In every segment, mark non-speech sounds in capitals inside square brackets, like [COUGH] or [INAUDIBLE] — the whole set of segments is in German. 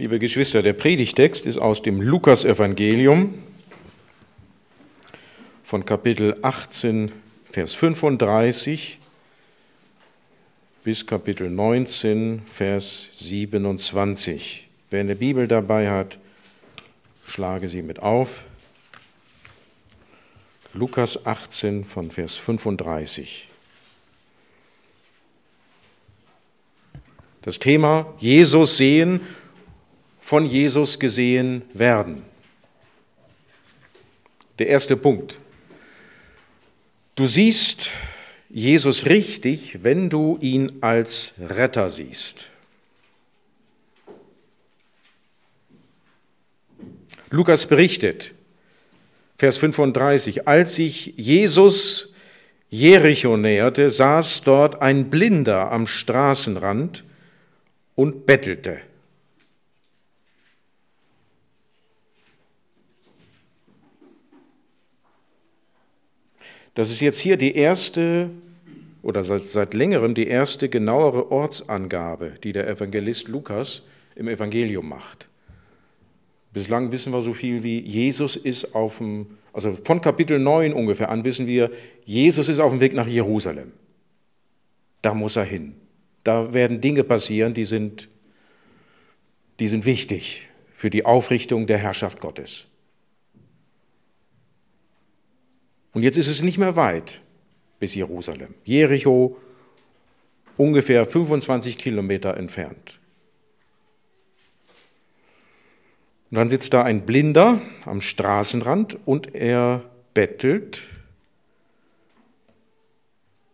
Liebe Geschwister, der Predigtext ist aus dem Lukasevangelium von Kapitel 18, Vers 35 bis Kapitel 19, Vers 27. Wer eine Bibel dabei hat, schlage sie mit auf. Lukas 18 von Vers 35. Das Thema Jesus sehen, von Jesus gesehen werden. Der erste Punkt. Du siehst Jesus richtig, wenn du ihn als Retter siehst. Lukas berichtet, Vers 35, als sich Jesus Jericho näherte, saß dort ein Blinder am Straßenrand und bettelte. Das ist jetzt hier die erste oder seit, seit längerem die erste genauere Ortsangabe, die der Evangelist Lukas im Evangelium macht. Bislang wissen wir so viel wie Jesus ist auf dem, also von Kapitel 9 ungefähr an wissen wir, Jesus ist auf dem Weg nach Jerusalem. Da muss er hin. Da werden Dinge passieren, die sind, die sind wichtig für die Aufrichtung der Herrschaft Gottes. Und jetzt ist es nicht mehr weit bis Jerusalem. Jericho ungefähr 25 Kilometer entfernt. Und dann sitzt da ein Blinder am Straßenrand und er bettelt.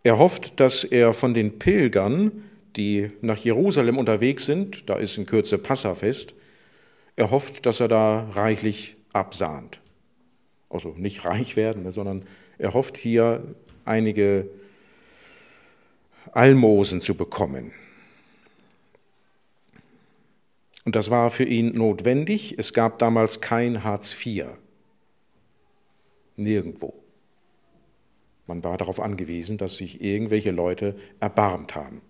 Er hofft, dass er von den Pilgern, die nach Jerusalem unterwegs sind, da ist in Kürze Passafest, er hofft, dass er da reichlich absahnt also nicht reich werden, ne, sondern er hofft hier einige Almosen zu bekommen. Und das war für ihn notwendig. Es gab damals kein Hartz IV. Nirgendwo. Man war darauf angewiesen, dass sich irgendwelche Leute erbarmt haben.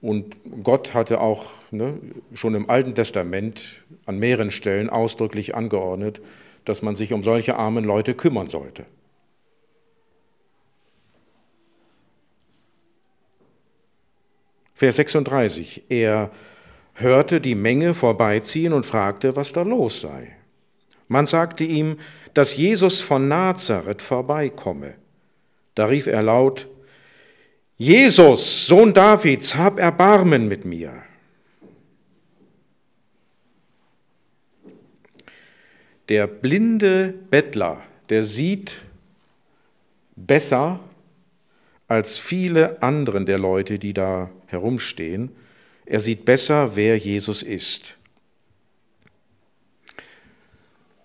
Und Gott hatte auch ne, schon im Alten Testament an mehreren Stellen ausdrücklich angeordnet, dass man sich um solche armen Leute kümmern sollte. Vers 36. Er hörte die Menge vorbeiziehen und fragte, was da los sei. Man sagte ihm, dass Jesus von Nazareth vorbeikomme. Da rief er laut, Jesus, Sohn Davids, hab Erbarmen mit mir. Der blinde Bettler, der sieht besser als viele anderen der Leute, die da herumstehen. Er sieht besser, wer Jesus ist.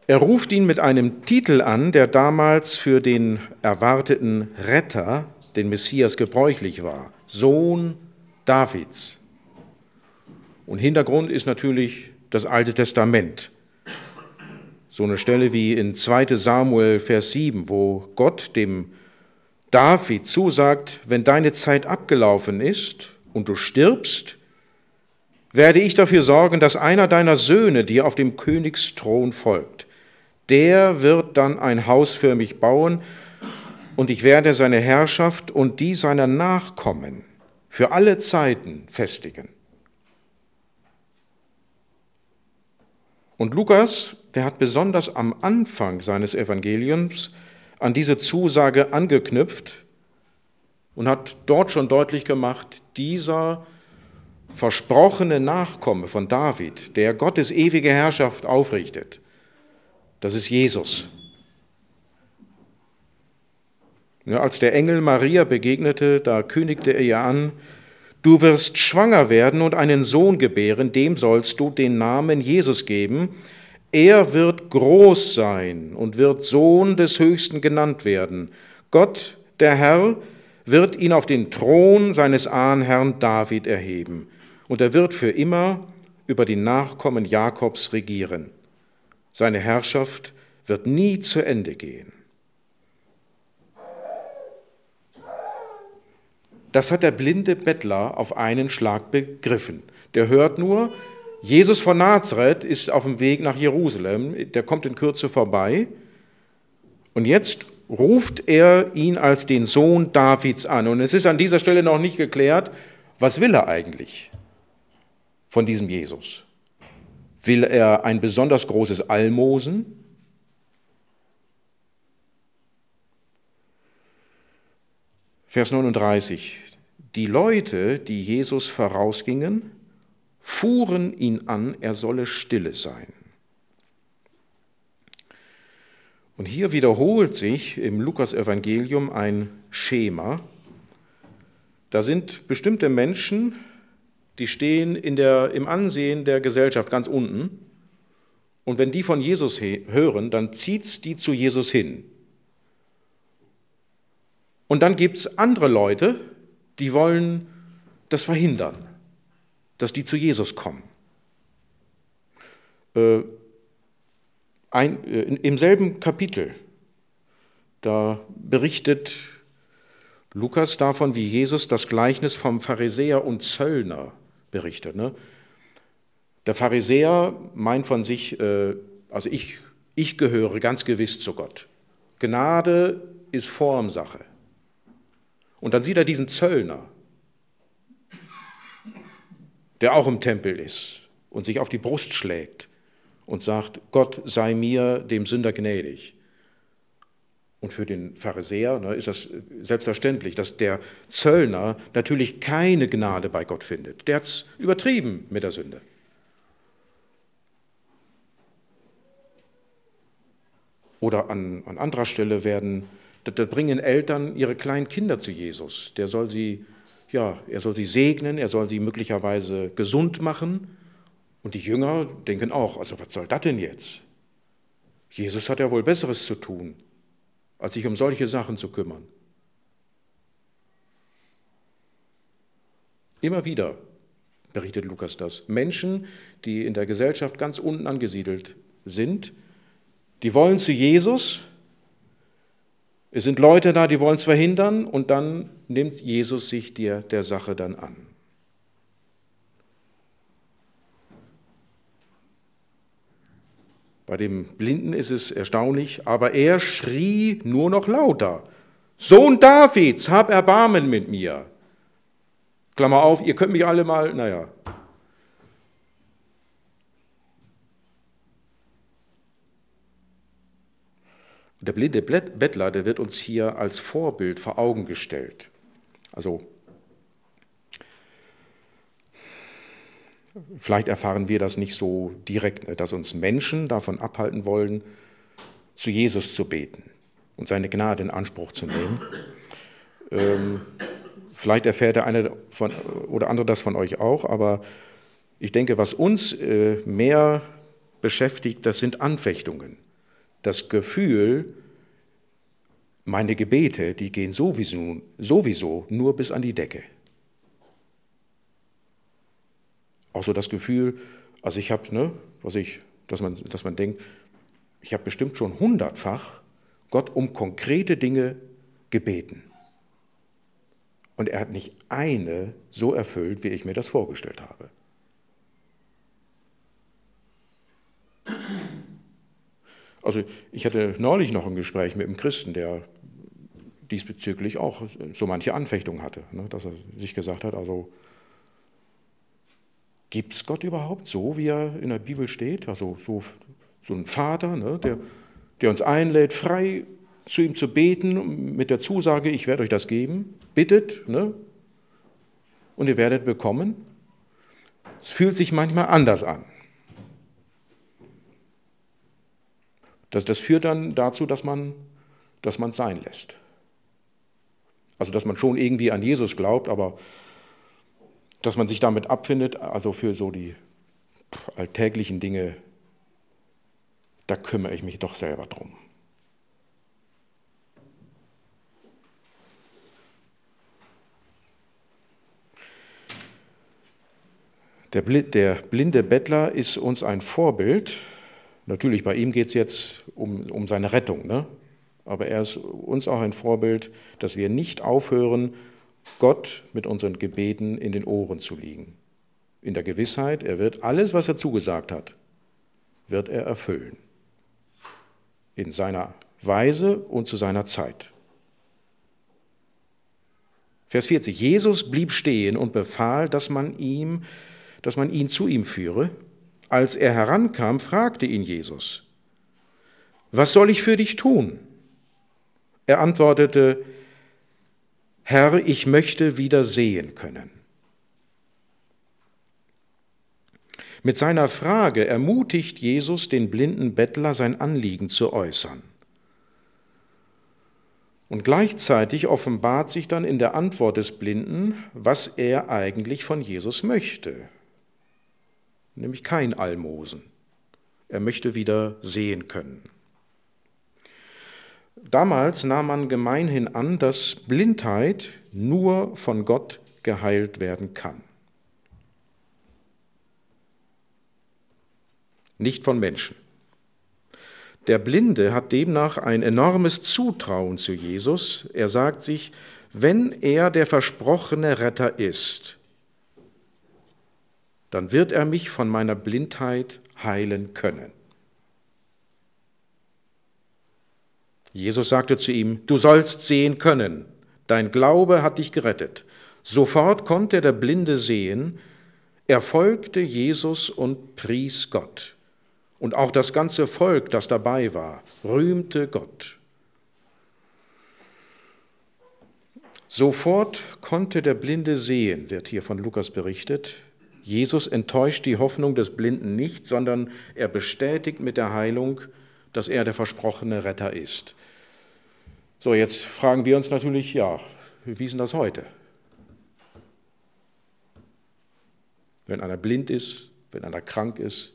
Er ruft ihn mit einem Titel an, der damals für den erwarteten Retter den Messias gebräuchlich war. Sohn Davids. Und Hintergrund ist natürlich das Alte Testament. So eine Stelle wie in 2 Samuel Vers 7, wo Gott dem David zusagt, wenn deine Zeit abgelaufen ist und du stirbst, werde ich dafür sorgen, dass einer deiner Söhne dir auf dem Königsthron folgt. Der wird dann ein Haus für mich bauen und ich werde seine Herrschaft und die seiner Nachkommen für alle Zeiten festigen. Und Lukas, der hat besonders am Anfang seines Evangeliums an diese Zusage angeknüpft und hat dort schon deutlich gemacht, dieser versprochene Nachkomme von David, der Gottes ewige Herrschaft aufrichtet, das ist Jesus. Ja, als der Engel Maria begegnete, da kündigte er ihr an, du wirst schwanger werden und einen Sohn gebären, dem sollst du den Namen Jesus geben. Er wird groß sein und wird Sohn des Höchsten genannt werden. Gott, der Herr, wird ihn auf den Thron seines Ahnherrn David erheben, und er wird für immer über die Nachkommen Jakobs regieren. Seine Herrschaft wird nie zu Ende gehen. Das hat der blinde Bettler auf einen Schlag begriffen. Der hört nur, Jesus von Nazareth ist auf dem Weg nach Jerusalem, der kommt in Kürze vorbei. Und jetzt ruft er ihn als den Sohn Davids an. Und es ist an dieser Stelle noch nicht geklärt, was will er eigentlich von diesem Jesus? Will er ein besonders großes Almosen? Vers 39. Die Leute, die Jesus vorausgingen, fuhren ihn an, er solle stille sein. Und hier wiederholt sich im Lukas-Evangelium ein Schema. Da sind bestimmte Menschen, die stehen in der, im Ansehen der Gesellschaft ganz unten. Und wenn die von Jesus hören, dann zieht es die zu Jesus hin. Und dann gibt es andere Leute, die wollen das verhindern, dass die zu Jesus kommen. Äh, ein, äh, Im selben Kapitel, da berichtet Lukas davon, wie Jesus das Gleichnis vom Pharisäer und Zöllner berichtet. Ne? Der Pharisäer meint von sich, äh, also ich, ich gehöre ganz gewiss zu Gott. Gnade ist Formsache. Und dann sieht er diesen Zöllner, der auch im Tempel ist und sich auf die Brust schlägt und sagt, Gott sei mir, dem Sünder, gnädig. Und für den Pharisäer ne, ist das selbstverständlich, dass der Zöllner natürlich keine Gnade bei Gott findet. Der hat es übertrieben mit der Sünde. Oder an, an anderer Stelle werden da bringen Eltern ihre kleinen Kinder zu Jesus. Der soll sie, ja, er soll sie segnen, er soll sie möglicherweise gesund machen. Und die Jünger denken auch, also was soll das denn jetzt? Jesus hat ja wohl Besseres zu tun, als sich um solche Sachen zu kümmern. Immer wieder berichtet Lukas das. Menschen, die in der Gesellschaft ganz unten angesiedelt sind, die wollen zu Jesus, es sind Leute da, die wollen es verhindern und dann nimmt Jesus sich der, der Sache dann an. Bei dem Blinden ist es erstaunlich, aber er schrie nur noch lauter. Sohn Davids, hab Erbarmen mit mir. Klammer auf, ihr könnt mich alle mal, naja, Der blinde Bettler, der wird uns hier als Vorbild vor Augen gestellt. Also vielleicht erfahren wir das nicht so direkt, ne, dass uns Menschen davon abhalten wollen, zu Jesus zu beten und seine Gnade in Anspruch zu nehmen. Ähm, vielleicht erfährt der eine von, oder andere das von euch auch, aber ich denke, was uns äh, mehr beschäftigt, das sind Anfechtungen das Gefühl, meine Gebete, die gehen sowieso, sowieso nur bis an die Decke. Auch so das Gefühl, also ich habe, ne, was ich, dass man, dass man denkt, ich habe bestimmt schon hundertfach Gott um konkrete Dinge gebeten. Und er hat nicht eine so erfüllt, wie ich mir das vorgestellt habe. Also ich hatte neulich noch ein Gespräch mit einem Christen, der diesbezüglich auch so manche Anfechtung hatte, ne, dass er sich gesagt hat, also gibt es Gott überhaupt so, wie er in der Bibel steht? Also so, so ein Vater, ne, der, der uns einlädt, frei zu ihm zu beten, mit der Zusage, ich werde euch das geben, bittet, ne, und ihr werdet bekommen. Es fühlt sich manchmal anders an. Das, das führt dann dazu, dass man dass es sein lässt. Also dass man schon irgendwie an Jesus glaubt, aber dass man sich damit abfindet, also für so die alltäglichen Dinge, da kümmere ich mich doch selber drum. Der blinde Bettler ist uns ein Vorbild Natürlich, bei ihm geht es jetzt um, um seine Rettung, ne? aber er ist uns auch ein Vorbild, dass wir nicht aufhören, Gott mit unseren Gebeten in den Ohren zu liegen. In der Gewissheit, er wird alles, was er zugesagt hat, wird er erfüllen. In seiner Weise und zu seiner Zeit. Vers 40. Jesus blieb stehen und befahl, dass man ihm, dass man ihn zu ihm führe. Als er herankam, fragte ihn Jesus, was soll ich für dich tun? Er antwortete, Herr, ich möchte wieder sehen können. Mit seiner Frage ermutigt Jesus den blinden Bettler, sein Anliegen zu äußern. Und gleichzeitig offenbart sich dann in der Antwort des Blinden, was er eigentlich von Jesus möchte, nämlich kein Almosen. Er möchte wieder sehen können. Damals nahm man gemeinhin an, dass Blindheit nur von Gott geheilt werden kann. Nicht von Menschen. Der Blinde hat demnach ein enormes Zutrauen zu Jesus. Er sagt sich, wenn er der versprochene Retter ist, dann wird er mich von meiner Blindheit heilen können. Jesus sagte zu ihm, du sollst sehen können, dein Glaube hat dich gerettet. Sofort konnte der Blinde sehen, er folgte Jesus und pries Gott. Und auch das ganze Volk, das dabei war, rühmte Gott. Sofort konnte der Blinde sehen, wird hier von Lukas berichtet. Jesus enttäuscht die Hoffnung des Blinden nicht, sondern er bestätigt mit der Heilung, dass er der versprochene Retter ist. So, jetzt fragen wir uns natürlich, ja, wie ist denn das heute? Wenn einer blind ist, wenn einer krank ist,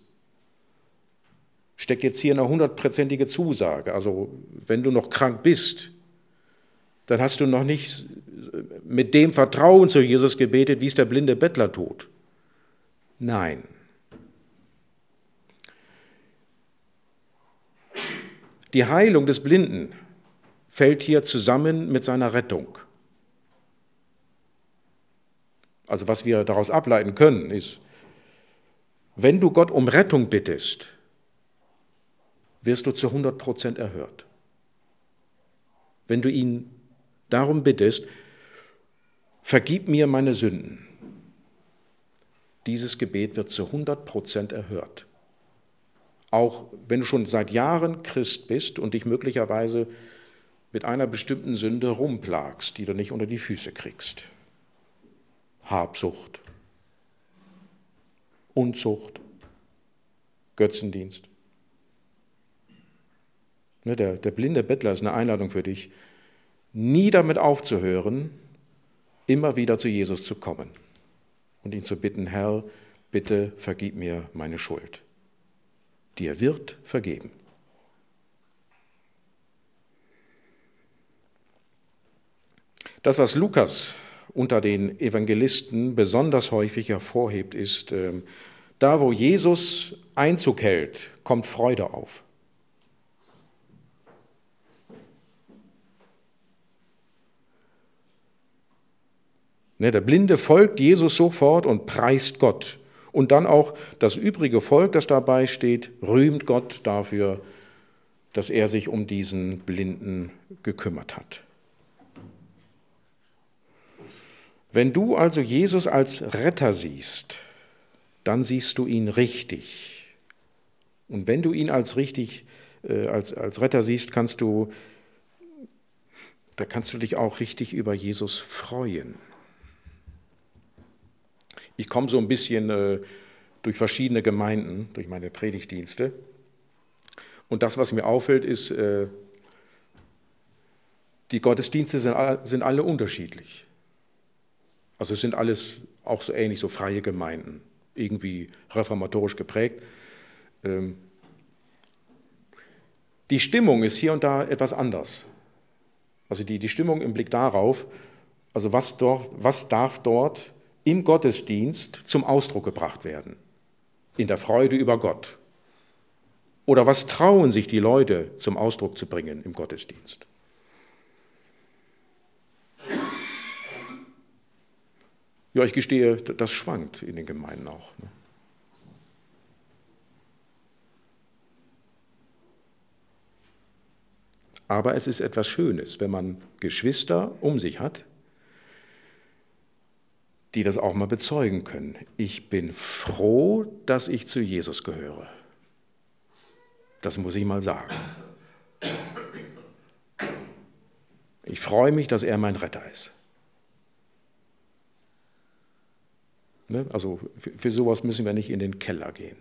steckt jetzt hier eine hundertprozentige Zusage. Also wenn du noch krank bist, dann hast du noch nicht mit dem Vertrauen zu Jesus gebetet, wie es der blinde Bettler tut. Nein. Die Heilung des Blinden fällt hier zusammen mit seiner Rettung. Also was wir daraus ableiten können, ist, wenn du Gott um Rettung bittest, wirst du zu 100 Prozent erhört. Wenn du ihn darum bittest, vergib mir meine Sünden, dieses Gebet wird zu 100 Prozent erhört. Auch wenn du schon seit Jahren Christ bist und dich möglicherweise mit einer bestimmten Sünde rumplagst, die du nicht unter die Füße kriegst. Habsucht, Unzucht, Götzendienst. Ne, der, der blinde Bettler ist eine Einladung für dich, nie damit aufzuhören, immer wieder zu Jesus zu kommen und ihn zu bitten, Herr, bitte vergib mir meine Schuld. Dir wird vergeben. Das, was Lukas unter den Evangelisten besonders häufig hervorhebt, ist, ähm, da wo Jesus Einzug hält, kommt Freude auf. Ne, der Blinde folgt Jesus sofort und preist Gott. Und dann auch das übrige Volk, das dabei steht, rühmt Gott dafür, dass er sich um diesen Blinden gekümmert hat. Wenn du also Jesus als Retter siehst, dann siehst du ihn richtig. Und wenn du ihn als richtig, äh, als, als Retter siehst, kannst du, da kannst du dich auch richtig über Jesus freuen. Ich komme so ein bisschen äh, durch verschiedene Gemeinden, durch meine Predigtdienste. Und das, was mir auffällt, ist, äh, die Gottesdienste sind, sind alle unterschiedlich. Also es sind alles auch so ähnlich, so freie Gemeinden, irgendwie reformatorisch geprägt. Ähm, die Stimmung ist hier und da etwas anders. Also die, die Stimmung im Blick darauf, also was, dort, was darf dort im Gottesdienst zum Ausdruck gebracht werden? In der Freude über Gott. Oder was trauen sich die Leute zum Ausdruck zu bringen im Gottesdienst? Ja, ich gestehe, das schwankt in den Gemeinden auch. Ne? Aber es ist etwas Schönes, wenn man Geschwister um sich hat, die das auch mal bezeugen können. Ich bin froh, dass ich zu Jesus gehöre. Das muss ich mal sagen. Ich freue mich, dass er mein Retter ist. Ne? Also für sowas müssen wir nicht in den Keller gehen.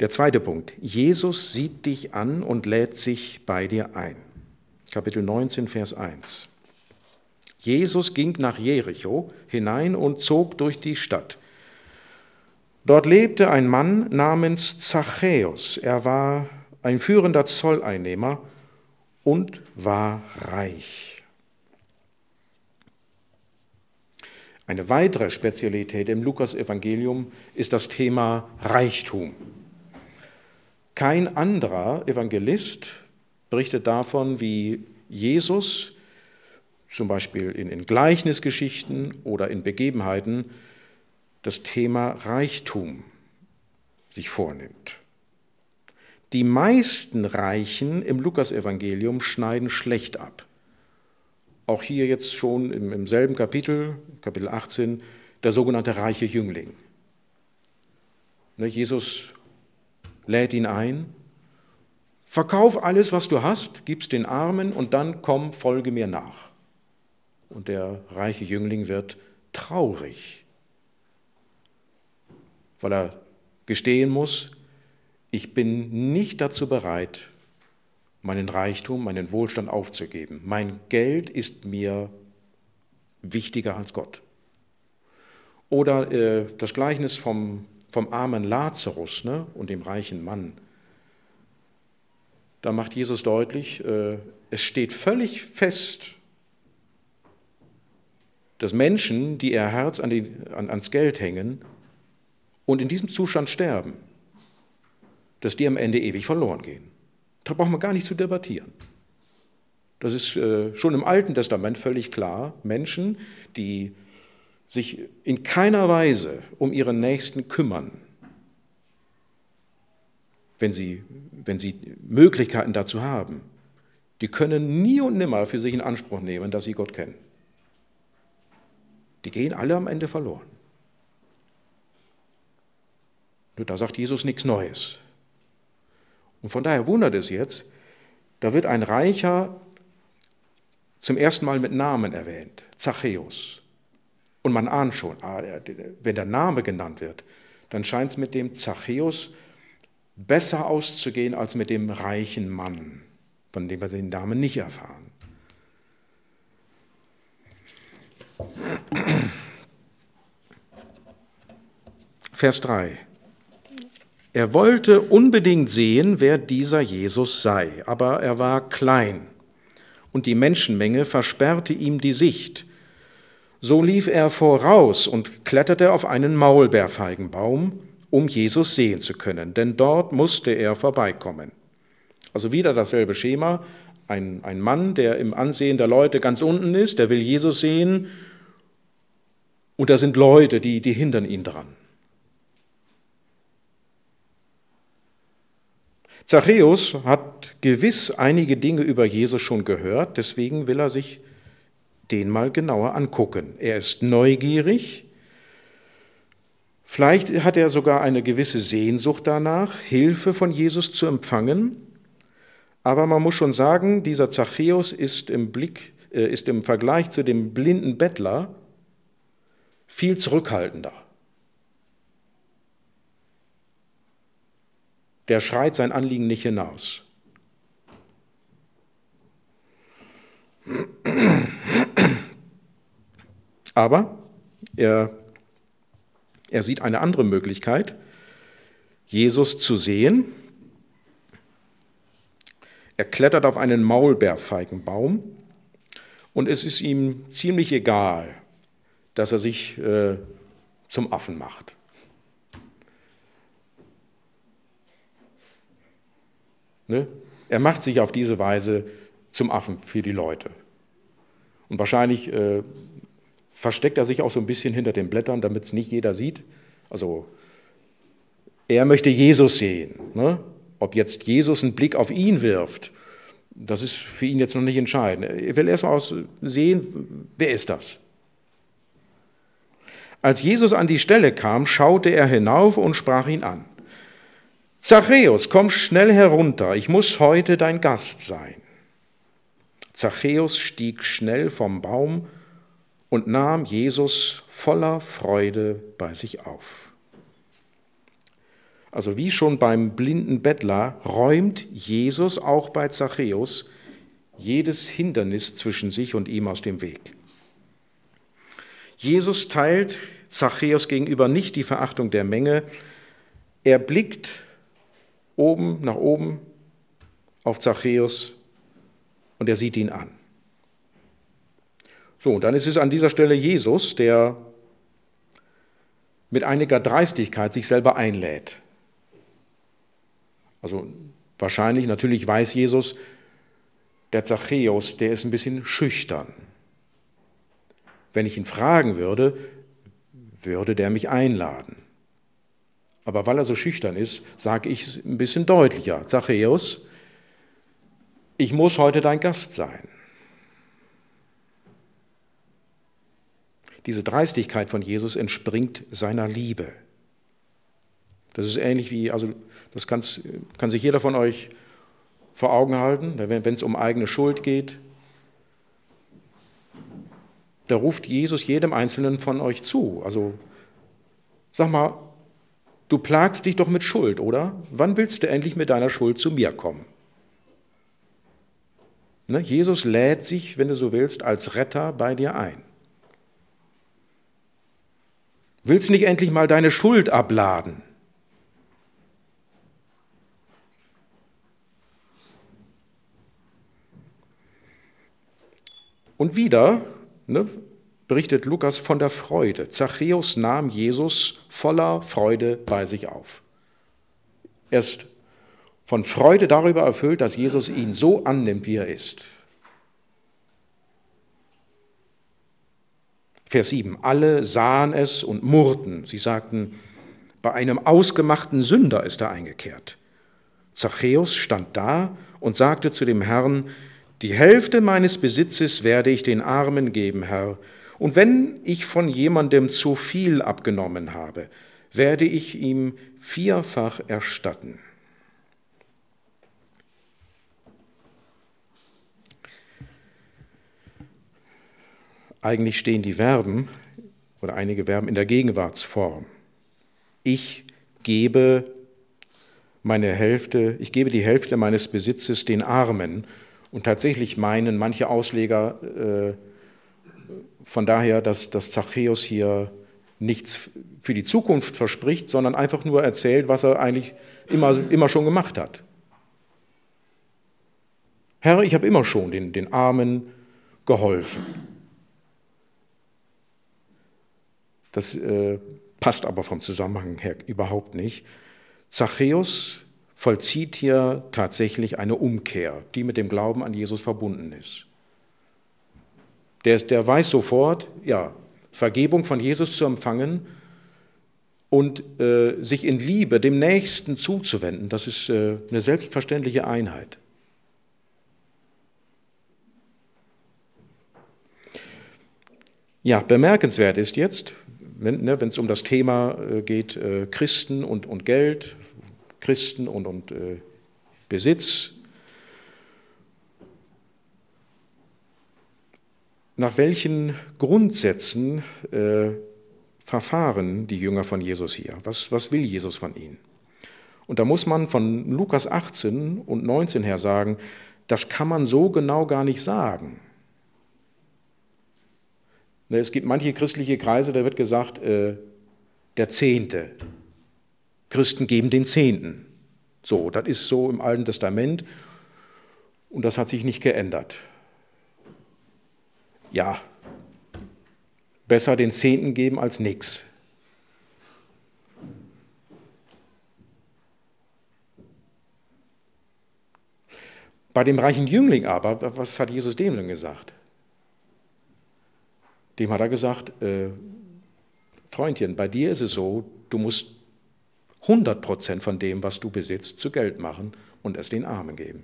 Der zweite Punkt. Jesus sieht dich an und lädt sich bei dir ein. Kapitel 19, Vers 1. Jesus ging nach Jericho hinein und zog durch die Stadt. Dort lebte ein Mann namens Zachäus. Er war ein führender Zolleinnehmer und war reich. Eine weitere Spezialität im Lukasevangelium ist das Thema Reichtum. Kein anderer Evangelist berichtet davon, wie Jesus zum Beispiel in, in Gleichnisgeschichten oder in Begebenheiten das Thema Reichtum sich vornimmt. Die meisten Reichen im Lukasevangelium schneiden schlecht ab. Auch hier jetzt schon im, im selben Kapitel, Kapitel 18, der sogenannte reiche Jüngling. Ne, Jesus lädt ihn ein, verkauf alles, was du hast, gib's den Armen und dann komm, folge mir nach. Und der reiche Jüngling wird traurig, weil er gestehen muss, ich bin nicht dazu bereit, meinen Reichtum, meinen Wohlstand aufzugeben. Mein Geld ist mir wichtiger als Gott. Oder äh, das Gleichnis vom vom armen Lazarus ne, und dem reichen Mann. Da macht Jesus deutlich, äh, es steht völlig fest, dass Menschen, die ihr Herz an die, an, ans Geld hängen und in diesem Zustand sterben, dass die am Ende ewig verloren gehen. Da braucht man gar nicht zu debattieren. Das ist äh, schon im Alten Testament völlig klar. Menschen, die sich in keiner Weise um ihren Nächsten kümmern, wenn sie, wenn sie Möglichkeiten dazu haben, die können nie und nimmer für sich in Anspruch nehmen, dass sie Gott kennen. Die gehen alle am Ende verloren. Nur da sagt Jesus nichts Neues. Und von daher wundert es jetzt, da wird ein Reicher zum ersten Mal mit Namen erwähnt, Zachäus. Und man ahnt schon, ah, wenn der Name genannt wird, dann scheint es mit dem Zachäus besser auszugehen als mit dem reichen Mann, von dem wir den Namen nicht erfahren. Vers 3. Er wollte unbedingt sehen, wer dieser Jesus sei, aber er war klein und die Menschenmenge versperrte ihm die Sicht. So lief er voraus und kletterte auf einen Maulbeerfeigenbaum, um Jesus sehen zu können, denn dort musste er vorbeikommen. Also wieder dasselbe Schema. Ein, ein Mann, der im Ansehen der Leute ganz unten ist, der will Jesus sehen und da sind Leute, die, die hindern ihn dran. Zachäus hat gewiss einige Dinge über Jesus schon gehört, deswegen will er sich den mal genauer angucken. Er ist neugierig. Vielleicht hat er sogar eine gewisse Sehnsucht danach, Hilfe von Jesus zu empfangen. Aber man muss schon sagen, dieser Zachäus ist im Blick, äh, ist im Vergleich zu dem blinden Bettler viel zurückhaltender. Der schreit sein Anliegen nicht hinaus. Aber er, er sieht eine andere Möglichkeit, Jesus zu sehen. Er klettert auf einen Maulbeerfeigenbaum und es ist ihm ziemlich egal, dass er sich äh, zum Affen macht. Ne? Er macht sich auf diese Weise zum Affen für die Leute. Und wahrscheinlich äh, versteckt er sich auch so ein bisschen hinter den Blättern, damit es nicht jeder sieht. Also er möchte Jesus sehen. Ne? Ob jetzt Jesus einen Blick auf ihn wirft, das ist für ihn jetzt noch nicht entscheidend. Er will erst mal sehen, wer ist das? Als Jesus an die Stelle kam, schaute er hinauf und sprach ihn an. Zachäus, komm schnell herunter, ich muss heute dein Gast sein. Zachäus stieg schnell vom Baum und nahm Jesus voller Freude bei sich auf. Also wie schon beim blinden Bettler räumt Jesus auch bei Zachäus jedes Hindernis zwischen sich und ihm aus dem Weg. Jesus teilt Zachäus gegenüber nicht die Verachtung der Menge. Er blickt oben nach oben auf Zachäus und er sieht ihn an. So, und dann ist es an dieser Stelle Jesus, der mit einiger Dreistigkeit sich selber einlädt. Also wahrscheinlich, natürlich weiß Jesus, der Zachäus, der ist ein bisschen schüchtern. Wenn ich ihn fragen würde, würde der mich einladen. Aber weil er so schüchtern ist, sage ich ein bisschen deutlicher. Zachäus, ich muss heute dein Gast sein. Diese Dreistigkeit von Jesus entspringt seiner Liebe. Das ist ähnlich wie, also das kann sich jeder von euch vor Augen halten, wenn es um eigene Schuld geht. Da ruft Jesus jedem Einzelnen von euch zu. Also sag mal, du plagst dich doch mit Schuld, oder? Wann willst du endlich mit deiner Schuld zu mir kommen? Ne? Jesus lädt sich, wenn du so willst, als Retter bei dir ein. Willst nicht endlich mal deine Schuld abladen? Und wieder ne, berichtet Lukas von der Freude. Zachäus nahm Jesus voller Freude bei sich auf. Er ist von Freude darüber erfüllt, dass Jesus ihn so annimmt, wie er ist. Vers 7. Alle sahen es und murrten. Sie sagten, bei einem ausgemachten Sünder ist er eingekehrt. Zachäus stand da und sagte zu dem Herrn, die Hälfte meines Besitzes werde ich den Armen geben, Herr. Und wenn ich von jemandem zu viel abgenommen habe, werde ich ihm vierfach erstatten. Eigentlich stehen die Verben oder einige Verben in der Gegenwartsform. Ich gebe meine Hälfte, ich gebe die Hälfte meines Besitzes den Armen. Und tatsächlich meinen manche Ausleger äh, von daher, dass, dass Zachäus hier nichts für die Zukunft verspricht, sondern einfach nur erzählt, was er eigentlich immer, immer schon gemacht hat. Herr, ich habe immer schon den, den Armen geholfen. Das äh, passt aber vom Zusammenhang her überhaupt nicht. Zachäus vollzieht hier tatsächlich eine Umkehr, die mit dem Glauben an Jesus verbunden ist. Der, der weiß sofort, ja, Vergebung von Jesus zu empfangen und äh, sich in Liebe dem Nächsten zuzuwenden, das ist äh, eine selbstverständliche Einheit. Ja, bemerkenswert ist jetzt, wenn ne, es um das Thema äh, geht, äh, Christen und, und Geld, Christen und, und äh, Besitz. Nach welchen Grundsätzen äh, verfahren die Jünger von Jesus hier? Was, was will Jesus von ihnen? Und da muss man von Lukas 18 und 19 her sagen, das kann man so genau gar nicht sagen. Ne, es gibt manche christliche Kreise, da wird gesagt, äh, der Zehnte. Christen geben den Zehnten. So, das ist so im Alten Testament und das hat sich nicht geändert. Ja, besser den Zehnten geben als nichts. Bei dem reichen Jüngling aber, was hat Jesus dem denn gesagt? dem hat er gesagt, äh, Freundchen, bei dir ist es so, du musst 100% von dem, was du besitzt, zu Geld machen und es den Armen geben.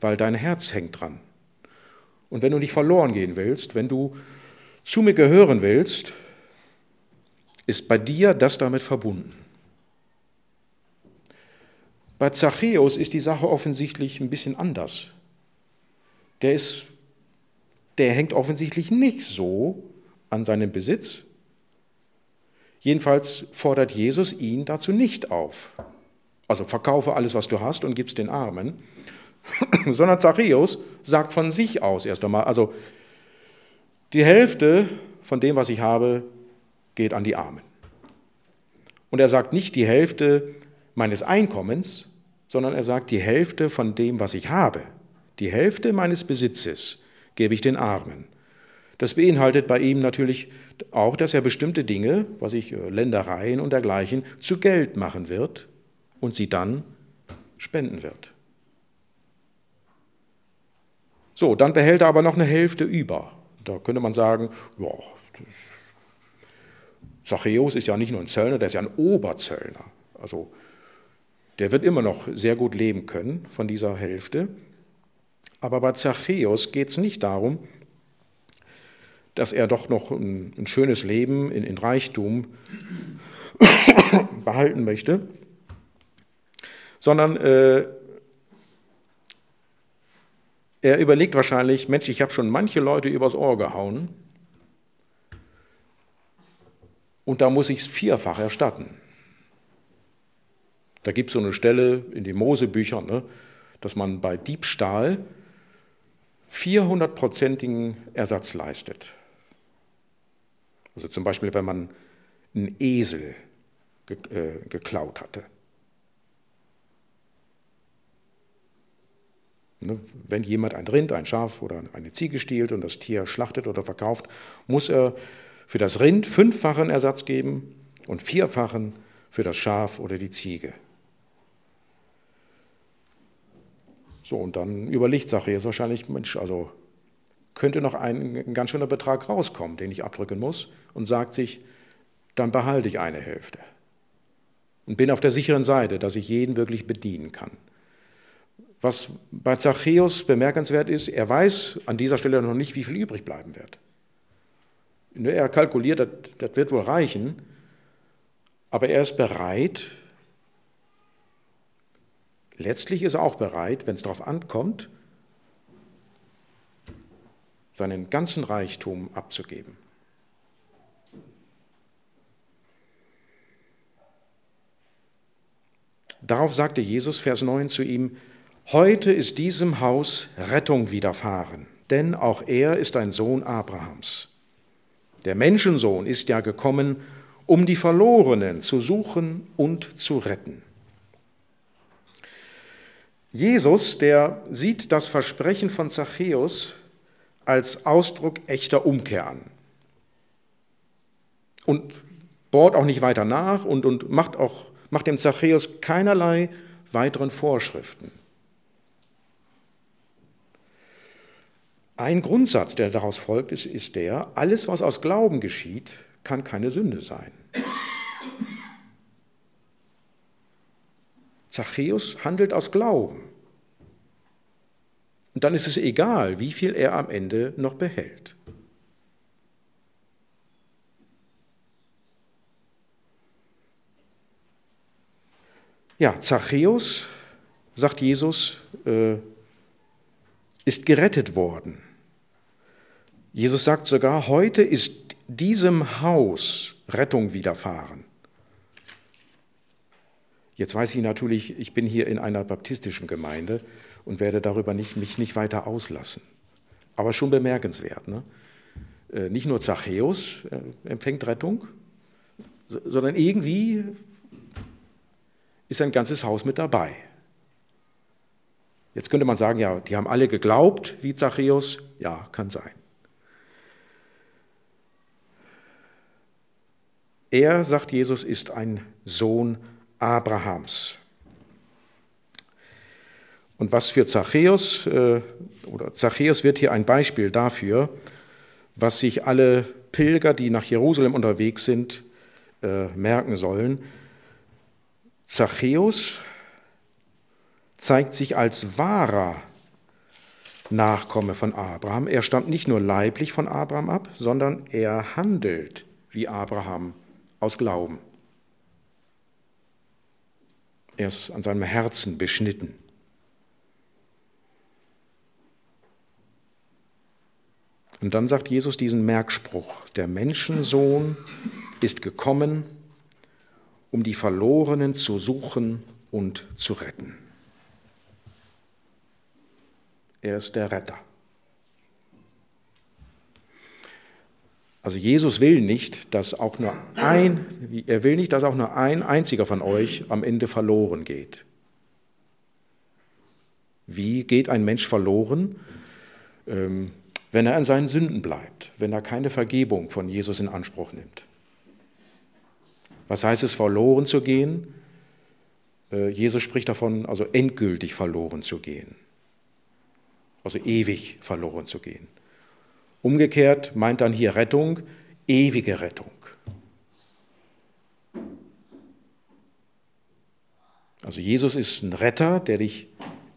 Weil dein Herz hängt dran. Und wenn du nicht verloren gehen willst, wenn du zu mir gehören willst, ist bei dir das damit verbunden. Bei Zachäus ist die Sache offensichtlich ein bisschen anders. Der, ist, der hängt offensichtlich nicht so an seinem Besitz. Jedenfalls fordert Jesus ihn dazu nicht auf. Also verkaufe alles, was du hast und gib's den Armen. [CLEARS THROAT] Sondern Zachäus sagt von sich aus erst einmal, also die Hälfte von dem, was ich habe, geht an die Armen. Und er sagt nicht die Hälfte meines Einkommens, sondern er sagt die Hälfte von dem, was ich habe, die Hälfte meines Besitzes gebe ich den Armen. Das beinhaltet bei ihm natürlich auch, dass er bestimmte Dinge, was ich äh, Ländereien und dergleichen, zu Geld machen wird und sie dann spenden wird. So, dann behält er aber noch eine Hälfte über. Da könnte man sagen, ja, Zachäus ist ja nicht nur ein Zöllner, der ist ja ein Oberzöllner. Also der wird immer noch sehr gut leben können von dieser Hälfte. Aber bei Zachäus geht es nicht darum, dass er doch noch ein, ein schönes Leben in, in Reichtum [COUGHS] behalten möchte, sondern äh, er überlegt wahrscheinlich, Mensch, ich habe schon manche Leute übers Ohr gehauen und da muss ich es vierfach erstatten. Da gibt es so eine Stelle in den Mosebüchern, ne, dass man bei Diebstahl 400-prozentigen Ersatz leistet. Also zum Beispiel, wenn man einen Esel äh, geklaut hatte. Wenn jemand ein Rind, ein Schaf oder eine Ziege stiehlt und das Tier schlachtet oder verkauft, muss er für das Rind fünffachen Ersatz geben und vierfachen für das Schaf oder die Ziege. So, und dann überlegt Zachäus wahrscheinlich, Mensch, also könnte noch ein, ein ganz schöner Betrag rauskommen, den ich abdrücken muss, und sagt sich, dann behalte ich eine Hälfte und bin auf der sicheren Seite, dass ich jeden wirklich bedienen kann. Was bei Zachäus bemerkenswert ist, er weiß an dieser Stelle noch nicht, wie viel übrig bleiben wird. Er kalkuliert, das, das wird wohl reichen, aber er ist bereit, letztlich ist er auch bereit, wenn es darauf ankommt, seinen ganzen Reichtum abzugeben. Darauf sagte Jesus, Vers 9 zu ihm, Heute ist diesem Haus Rettung widerfahren, denn auch er ist ein Sohn Abrahams. Der Menschensohn ist ja gekommen, um die Verlorenen zu suchen und zu retten. Jesus, der sieht das Versprechen von Zachäus als Ausdruck echter Umkehr an und bohrt auch nicht weiter nach und, und macht, auch, macht dem Zachäus keinerlei weiteren Vorschriften. Ein Grundsatz, der daraus folgt, ist, ist der, alles, was aus Glauben geschieht, kann keine Sünde sein. Zachäus handelt aus Glauben. Und dann ist es egal, wie viel er am Ende noch behält. Ja, Zachäus, sagt Jesus, äh, ist gerettet worden. Jesus sagt sogar, heute ist diesem Haus Rettung widerfahren. Jetzt weiß ich natürlich, ich bin hier in einer baptistischen Gemeinde und werde darüber nicht, mich nicht weiter auslassen. Aber schon bemerkenswert. Ne? Äh, nicht nur Zachäus äh, empfängt Rettung, sondern irgendwie ist ein ganzes Haus mit dabei. Jetzt könnte man sagen, ja, die haben alle geglaubt wie Zachäus. Ja, kann sein. Er, sagt Jesus, ist ein Sohn Abrahams. Und was für Zachäus, äh, oder Zachäus wird hier ein Beispiel dafür, was sich alle Pilger, die nach Jerusalem unterwegs sind, äh, merken sollen. Zachäus zeigt sich als wahrer Nachkomme von Abraham. Er stammt nicht nur leiblich von Abraham ab, sondern er handelt wie Abraham aus Glauben. Er ist an seinem Herzen beschnitten. Und dann sagt Jesus diesen Merkspruch, der Menschensohn ist gekommen, um die Verlorenen zu suchen und zu retten. Er ist der Retter. Also Jesus will nicht, dass auch nur ein, er will nicht, dass auch nur ein einziger von euch am Ende verloren geht. Wie geht ein Mensch verloren? Ähm, wenn er an seinen Sünden bleibt, wenn er keine Vergebung von Jesus in Anspruch nimmt. Was heißt es, verloren zu gehen? Äh, Jesus spricht davon, also endgültig verloren zu gehen, also ewig verloren zu gehen. Umgekehrt meint dann hier Rettung, ewige Rettung. Also Jesus ist ein Retter, der dich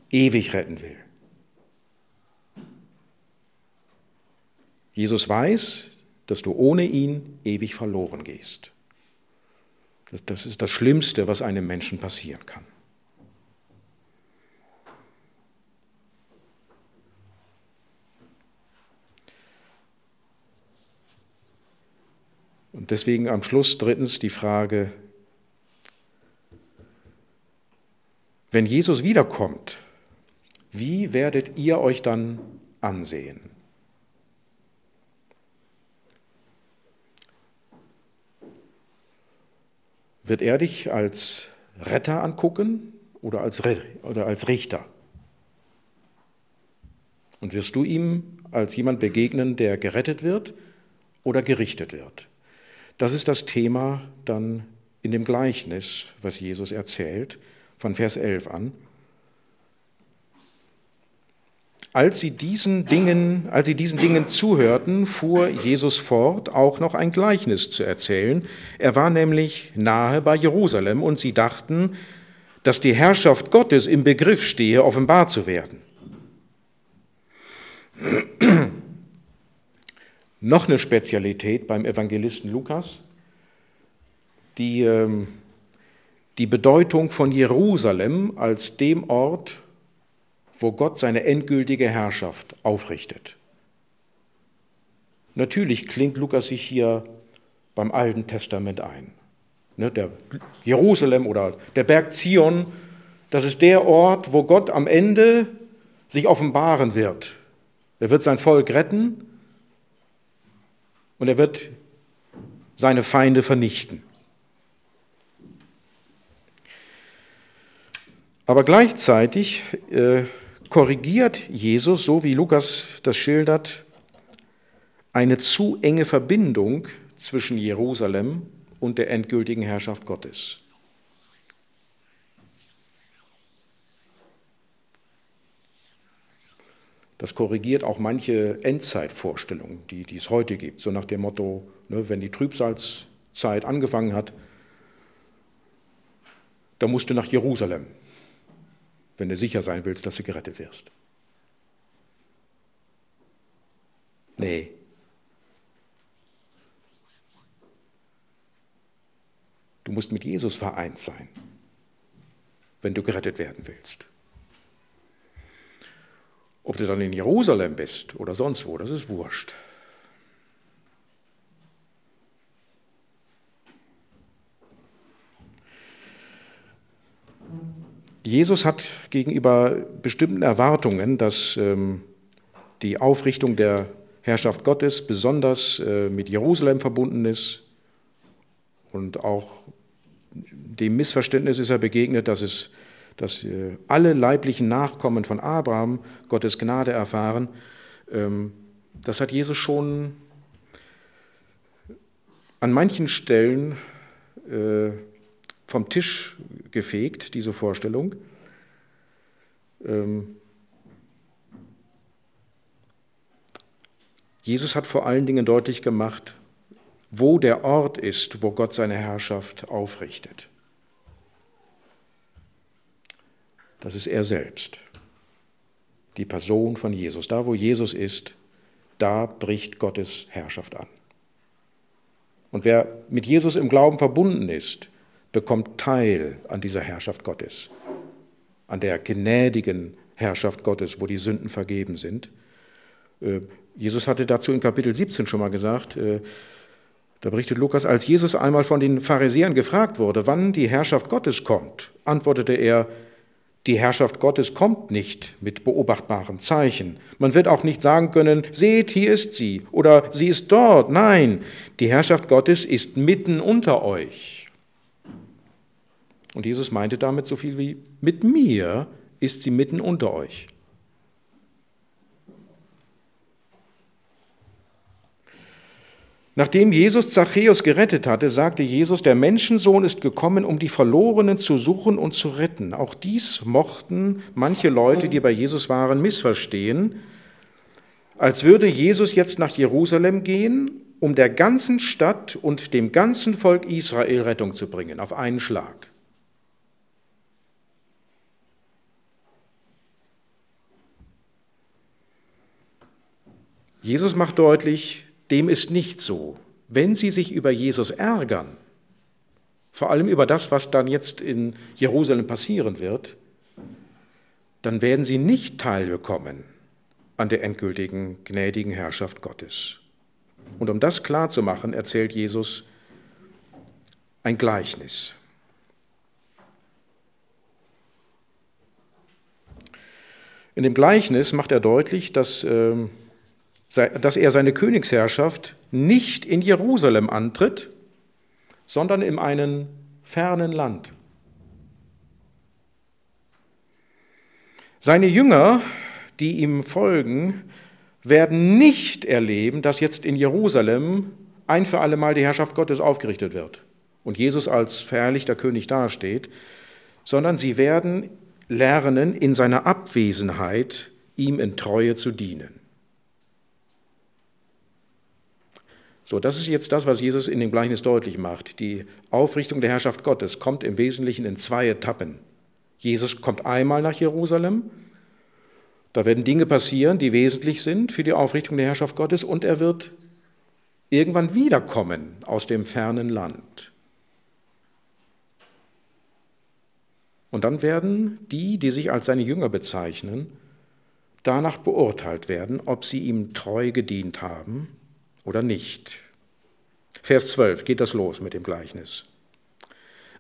ewig retten will. Jesus weiß, dass du ohne ihn ewig verloren gehst. Das, das ist das Schlimmste, was einem Menschen passieren kann. Und deswegen am Schluss drittens die Frage, wenn Jesus wiederkommt, wie werdet ihr euch dann ansehen? Wird er dich als Retter angucken oder als, oder als Richter? Und wirst du ihm als jemand begegnen, der gerettet wird oder gerichtet wird? Das ist das Thema dann in dem Gleichnis, was Jesus erzählt, von Vers 11 an. Als sie diesen Dingen, als sie diesen Dingen zuhörten, fuhr Jesus fort, auch noch ein Gleichnis zu erzählen. Er war nämlich nahe bei Jerusalem und sie dachten, dass die Herrschaft Gottes im Begriff stehe, offenbar zu werden. Noch eine Spezialität beim Evangelisten Lukas, die, ähm, die Bedeutung von Jerusalem als dem Ort, wo Gott seine endgültige Herrschaft aufrichtet. Natürlich klingt Lukas sich hier beim Alten Testament ein. Ne, der Jerusalem oder der Berg Zion, das ist der Ort, wo Gott am Ende sich offenbaren wird. Er wird sein Volk retten und er wird seine Feinde vernichten. Aber gleichzeitig äh, korrigiert Jesus, so wie Lukas das schildert, eine zu enge Verbindung zwischen Jerusalem und der endgültigen Herrschaft Gottes. Das korrigiert auch manche Endzeitvorstellungen, die, die es heute gibt, so nach dem Motto, ne, wenn die Trübsalzeit angefangen hat, da musst du nach Jerusalem wenn du sicher sein willst, dass du gerettet wirst. Nee. Du musst mit Jesus vereint sein, wenn du gerettet werden willst. Ob du dann in Jerusalem bist oder sonst wo, das ist wurscht. Jesus hat gegenüber bestimmten Erwartungen, dass ähm, die Aufrichtung der Herrschaft Gottes besonders äh, mit Jerusalem verbunden ist und auch dem Missverständnis ist er begegnet, dass, es, dass äh, alle leiblichen Nachkommen von Abraham Gottes Gnade erfahren. Ähm, das hat Jesus schon an manchen Stellen äh, vom Tisch gefegt, diese Vorstellung. Ähm, Jesus hat vor allen Dingen deutlich gemacht, wo der Ort ist, wo Gott seine Herrschaft aufrichtet. Das ist er selbst, die Person von Jesus. Da, wo Jesus ist, da bricht Gottes Herrschaft an. Und wer mit Jesus im Glauben verbunden ist, bekommt Teil an dieser Herrschaft Gottes, an der gnädigen Herrschaft Gottes, wo die Sünden vergeben sind. Äh, Jesus hatte dazu in Kapitel 17 schon mal gesagt, äh, da berichtet Lukas, als Jesus einmal von den Pharisäern gefragt wurde, wann die Herrschaft Gottes kommt, antwortete er, die Herrschaft Gottes kommt nicht mit beobachtbaren Zeichen. Man wird auch nicht sagen können, seht, hier ist sie oder sie ist dort. Nein, die Herrschaft Gottes ist mitten unter euch. Und Jesus meinte damit so viel wie, mit mir ist sie mitten unter euch. Nachdem Jesus Zachäus gerettet hatte, sagte Jesus, der Menschensohn ist gekommen, um die Verlorenen zu suchen und zu retten. Auch dies mochten manche Leute, die bei Jesus waren, missverstehen, als würde Jesus jetzt nach Jerusalem gehen, um der ganzen Stadt und dem ganzen Volk Israel Rettung zu bringen, auf einen Schlag. Jesus macht deutlich, dem ist nicht so. Wenn Sie sich über Jesus ärgern, vor allem über das, was dann jetzt in Jerusalem passieren wird, dann werden Sie nicht teilbekommen an der endgültigen gnädigen Herrschaft Gottes. Und um das klarzumachen, erzählt Jesus ein Gleichnis. In dem Gleichnis macht er deutlich, dass äh, dass er seine Königsherrschaft nicht in Jerusalem antritt, sondern in einem fernen Land. Seine Jünger, die ihm folgen, werden nicht erleben, dass jetzt in Jerusalem ein für alle Mal die Herrschaft Gottes aufgerichtet wird und Jesus als verherrlichter König dasteht, sondern sie werden lernen, in seiner Abwesenheit ihm in Treue zu dienen. So, das ist jetzt das, was Jesus in dem Gleichnis deutlich macht. Die Aufrichtung der Herrschaft Gottes kommt im Wesentlichen in zwei Etappen. Jesus kommt einmal nach Jerusalem, da werden Dinge passieren, die wesentlich sind für die Aufrichtung der Herrschaft Gottes, und er wird irgendwann wiederkommen aus dem fernen Land. Und dann werden die, die sich als seine Jünger bezeichnen, danach beurteilt werden, ob sie ihm treu gedient haben oder nicht. Vers 12 geht das los mit dem Gleichnis.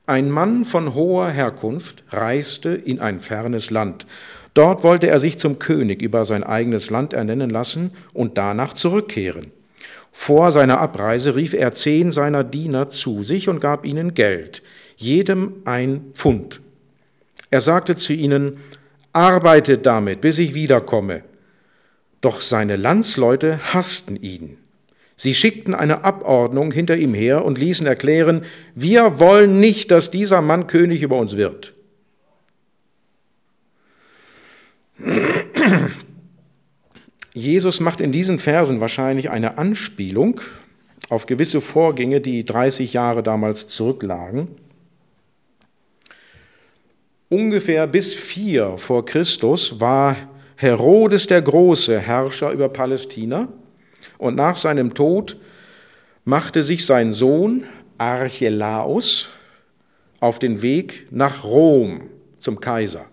Ein Mann von hoher Herkunft reiste in ein fernes Land. Dort wollte er sich zum König über sein eigenes Land ernennen lassen und danach zurückkehren. Vor seiner Abreise rief er zehn seiner Diener zu sich und gab ihnen Geld, jedem ein Pfund. Er sagte zu ihnen, arbeitet damit, bis ich wiederkomme. Doch seine Landsleute hassten ihn. Sie schickten eine Abordnung hinter ihm her und ließen erklären, wir wollen nicht, dass dieser Mann König über uns wird. Jesus macht in diesen Versen wahrscheinlich eine Anspielung auf gewisse Vorgänge, die 30 Jahre damals zurücklagen. Ungefähr bis 4 vor Christus war Herodes der Große Herrscher über Palästina und nach seinem Tod machte sich sein Sohn Archelaus auf den Weg nach Rom zum Kaiser.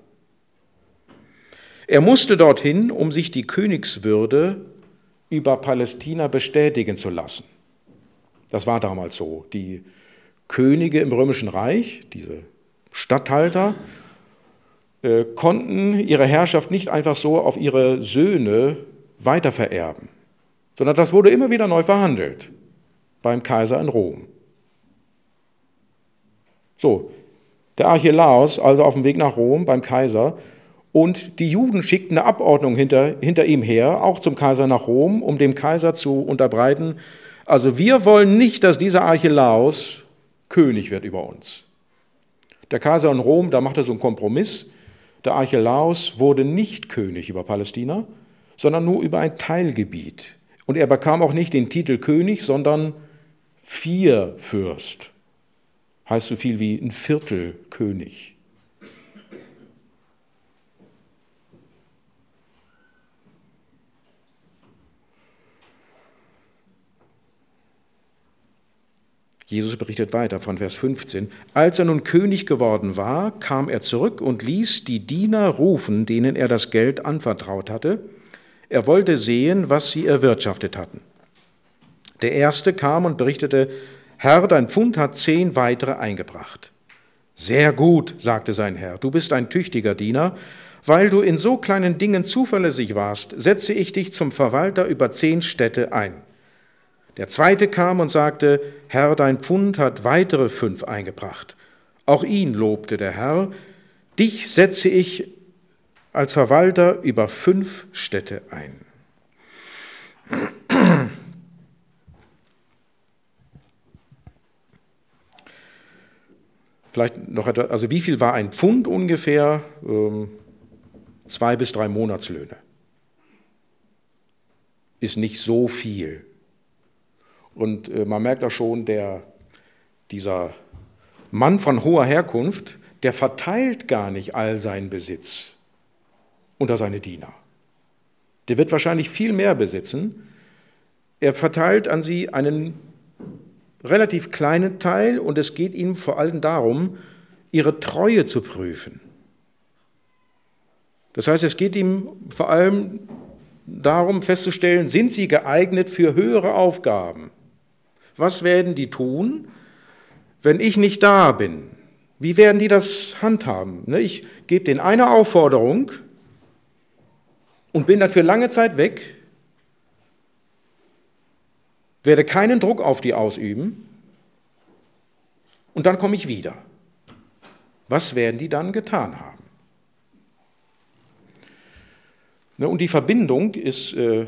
Er musste dorthin, um sich die Königswürde über Palästina bestätigen zu lassen. Das war damals so. Die Könige im Römischen Reich, diese Statthalter, äh, konnten ihre Herrschaft nicht einfach so auf ihre Söhne weitervererben sondern das wurde immer wieder neu verhandelt beim Kaiser in Rom. So, der Archelaus, also auf dem Weg nach Rom beim Kaiser, und die Juden schickten eine Abordnung hinter, hinter ihm her, auch zum Kaiser nach Rom, um dem Kaiser zu unterbreiten, also wir wollen nicht, dass dieser Archelaus König wird über uns. Der Kaiser in Rom, da machte so einen Kompromiss. Der Archelaus wurde nicht König über Palästina, sondern nur über ein Teilgebiet Und er bekam auch nicht den Titel König, sondern Vierfürst. Heißt so viel wie ein Viertelkönig. Jesus berichtet weiter von Vers 15. Als er nun König geworden war, kam er zurück und ließ die Diener rufen, denen er das Geld anvertraut hatte. Er wollte sehen, was sie erwirtschaftet hatten. Der erste kam und berichtete, Herr, dein Pfund hat zehn weitere eingebracht. Sehr gut, sagte sein Herr, du bist ein tüchtiger Diener. Weil du in so kleinen Dingen zuverlässig warst, setze ich dich zum Verwalter über zehn Städte ein. Der zweite kam und sagte, Herr, dein Pfund hat weitere fünf eingebracht. Auch ihn lobte der Herr, dich setze ich als Verwalter über fünf Städte ein. Vielleicht noch etwas, also wie viel war ein Pfund ungefähr? Ähm, zwei bis drei Monatslöhne. Ist nicht so viel. Und äh, man merkt auch schon, der, dieser Mann von hoher Herkunft, der verteilt gar nicht all seinen Besitz unter seine Diener. Der wird wahrscheinlich viel mehr besitzen. Er verteilt an sie einen relativ kleinen Teil und es geht ihm vor allem darum, ihre Treue zu prüfen. Das heißt, es geht ihm vor allem darum festzustellen, sind sie geeignet für höhere Aufgaben? Was werden die tun, wenn ich nicht da bin? Wie werden die das handhaben? Ne, ich gebe denen eine Aufforderung und bin dann für lange Zeit weg, werde keinen Druck auf die ausüben und dann komme ich wieder. Was werden die dann getan haben? Ne, und die Verbindung ist, äh,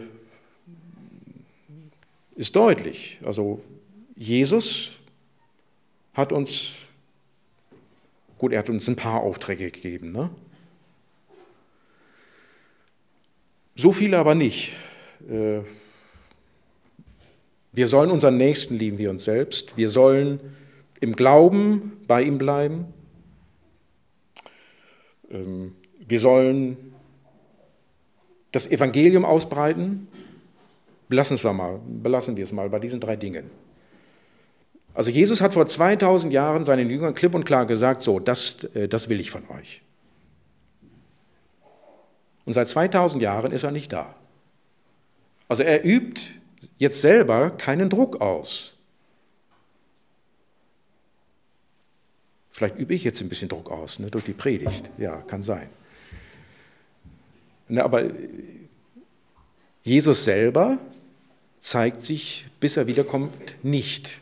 ist deutlich. Also Jesus hat uns, gut, er hat uns ein paar Aufträge gegeben, ne? So viele aber nicht. Äh, wir sollen unseren Nächsten lieben wie uns selbst. Wir sollen im Glauben bei ihm bleiben. Ähm, wir sollen das Evangelium ausbreiten. Belassen, es mal, belassen wir es mal bei diesen drei Dingen. Also Jesus hat vor 2000 Jahren seinen Jüngern klipp und klar gesagt, so, das, äh, das will ich von euch. Und seit 2000 Jahren ist er nicht da. Also er übt jetzt selber keinen Druck aus. Vielleicht übe ich jetzt ein bisschen Druck aus, ne, durch die Predigt. Ja, kann sein. Ne, aber Jesus selber zeigt sich, bis er wiederkommt, nicht.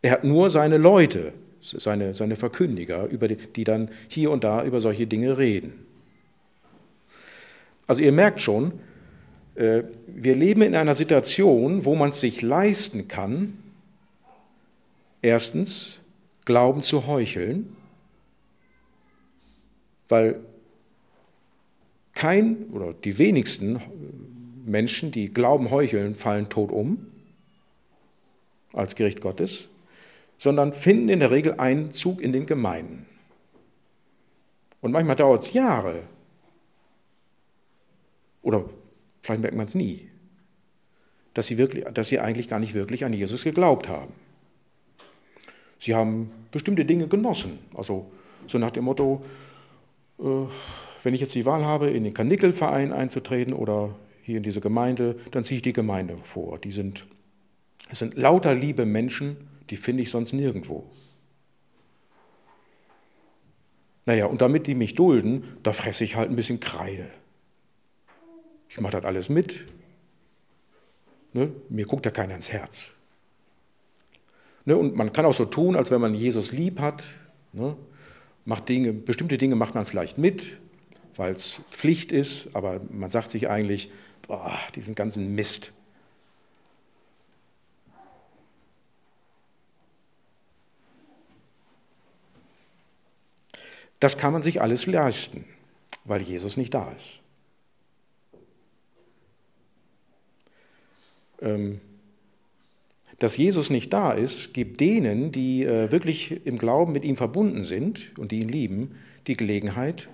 Er hat nur seine Leute, seine, seine Verkündiger, über die, die dann hier und da über solche Dinge reden. Also ihr merkt schon, äh, wir leben in einer Situation, wo man es sich leisten kann, erstens Glauben zu heucheln, weil kein oder die wenigsten Menschen, die Glauben heucheln, fallen tot um als Gericht Gottes sondern finden in der Regel Einzug in den Gemeinden. Und manchmal dauert es Jahre. Oder vielleicht merkt man es nie, dass sie, wirklich, dass sie eigentlich gar nicht wirklich an Jesus geglaubt haben. Sie haben bestimmte Dinge genossen. Also so nach dem Motto, äh, wenn ich jetzt die Wahl habe, in den Kanickelverein einzutreten oder hier in diese Gemeinde, dann ziehe ich die Gemeinde vor. Die sind, es sind lauter liebe Menschen, die finde ich sonst nirgendwo. Naja, und damit die mich dulden, da fresse ich halt ein bisschen Kreide. Ich mache das alles mit. Ne? Mir guckt ja keiner ins Herz. Ne? Und man kann auch so tun, als wenn man Jesus lieb hat. Ne? Macht Dinge, bestimmte Dinge macht man vielleicht mit, weil es Pflicht ist, aber man sagt sich eigentlich, boah, diesen ganzen Mist, Das kann man sich alles leisten, weil Jesus nicht da ist. ähm, dass Jesus nicht da ist, gibt denen, die äh, wirklich im Glauben mit ihm verbunden sind und die ihn lieben, die Gelegenheit,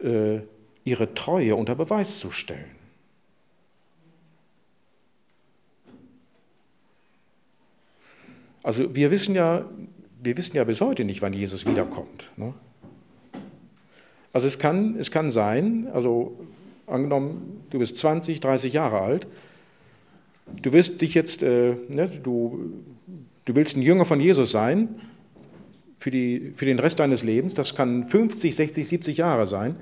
äh, ihre Treue unter Beweis zu stellen. Also wir wissen ja, wir wissen ja bis heute nicht, wann Jesus wiederkommt. Ne? Also es kann, es kann sein, also angenommen, du bist 20, 30 Jahre alt, du wirst dich jetzt, äh, ne, du, du willst ein Jünger von Jesus sein für, die, für den Rest deines Lebens, das kann 50, 60, 70 Jahre sein.